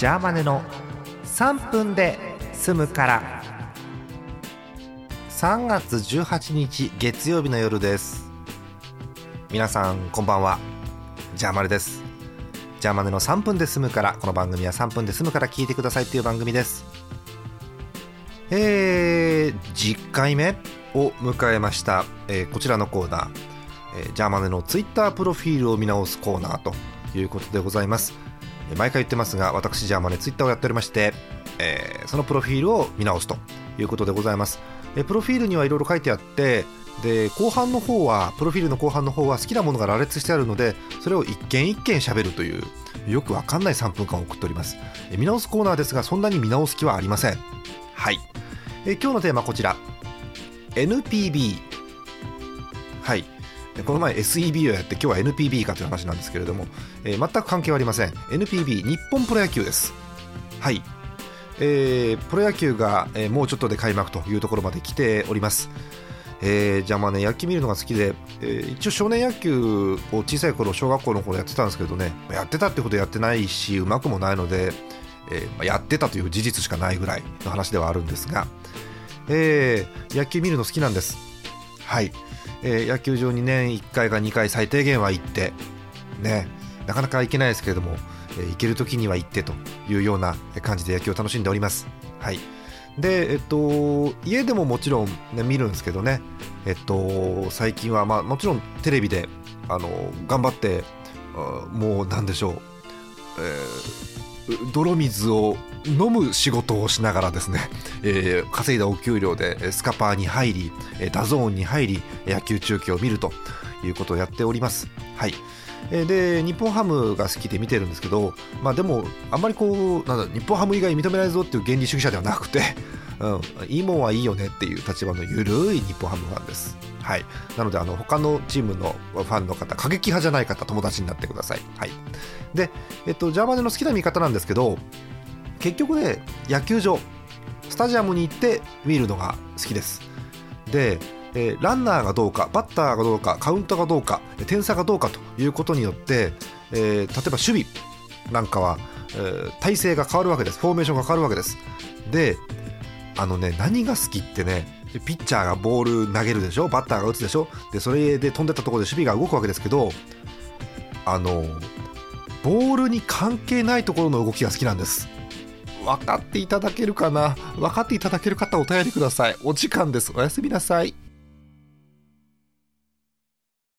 ジャーマネの3分で済むから。3月18日月曜日の夜です。皆さんこんばんは。ジャーマネです。ジャーマネの3分で済むから。この番組は3分で済むから聞いてくださいっていう番組です。えー、10回目を迎えました、えー、こちらのコーナー、えー、ジャーマネのツイッタープロフィールを見直すコーナーということでございます。毎回言ってますが私ジャーマネツイッターをやっておりまして、えー、そのプロフィールを見直すということでございます、え、プロフィールにはいろいろ書いてあってで後半の方はプロフィールの後半の方は好きなものが羅列してあるのでそれを一件一件喋るというよくわかんない3分間を送っております、え、見直すコーナーですがそんなに見直す気はありません。はい、え、今日のテーマはこちら。NPB はい。この前 SEB をやって今日は NPB かという話なんですけれども、えー、全く関係はありません。NPB 日本プロ野球です。はい、えー、プロ野球が、えー、もうちょっとで開幕というところまで来ております。えー、じゃあまあね野球見るのが好きで、えー、一応少年野球を小さい頃小学校の頃やってたんですけどねやってたってことやってないしうまくもないので、えー、やってたという事実しかないぐらいの話ではあるんですが、えー、野球見るの好きなんです。はい。えー、野球場に年1回か2回最低限は行ってねなかなか行けないですけれども、えー、行ける時には行ってというような感じで野球を楽しんでおります。はい。でえっと、家でももちろん、ね、見るんですけどね、えっと、最近は、まあ、もちろんテレビであの頑張ってもうなんでしょう、泥水を飲む仕事をしながらですね、えー、稼いだお給料でスカパーに入り DAZN に入り野球中継を見るということをやっております。はいで日本ハムが好きで見てるんですけど、まあ、でもあんまりこうなんだ日本ハム以外認めないぞっていう原理主義者ではなくて、うん、いいもんはいいよねっていう立場のゆるい日本ハムファンです。はい、なのであの他のチームのファンの方過激派じゃない方友達になってください。はい、で、えっと、ジャーマネの好きな見方なんですけど結局ね野球場スタジアムに行って見るのが好きです。で、えー、ランナーがどうかバッターがどうかカウントがどうか点差がどうかということによって、えー、例えば守備なんかは、えー、体勢が変わるわけです。フォーメーションが変わるわけです。であのね何が好きってねピッチャーがボール投げるでしょ？バッターが打つでしょ？でそれで飛んでったところで守備が動くわけですけどあのボールに関係ないところの動きが好きなんです。分かっていただけるかな？分かっていただける方お便りください。お時間です。おやすみなさい。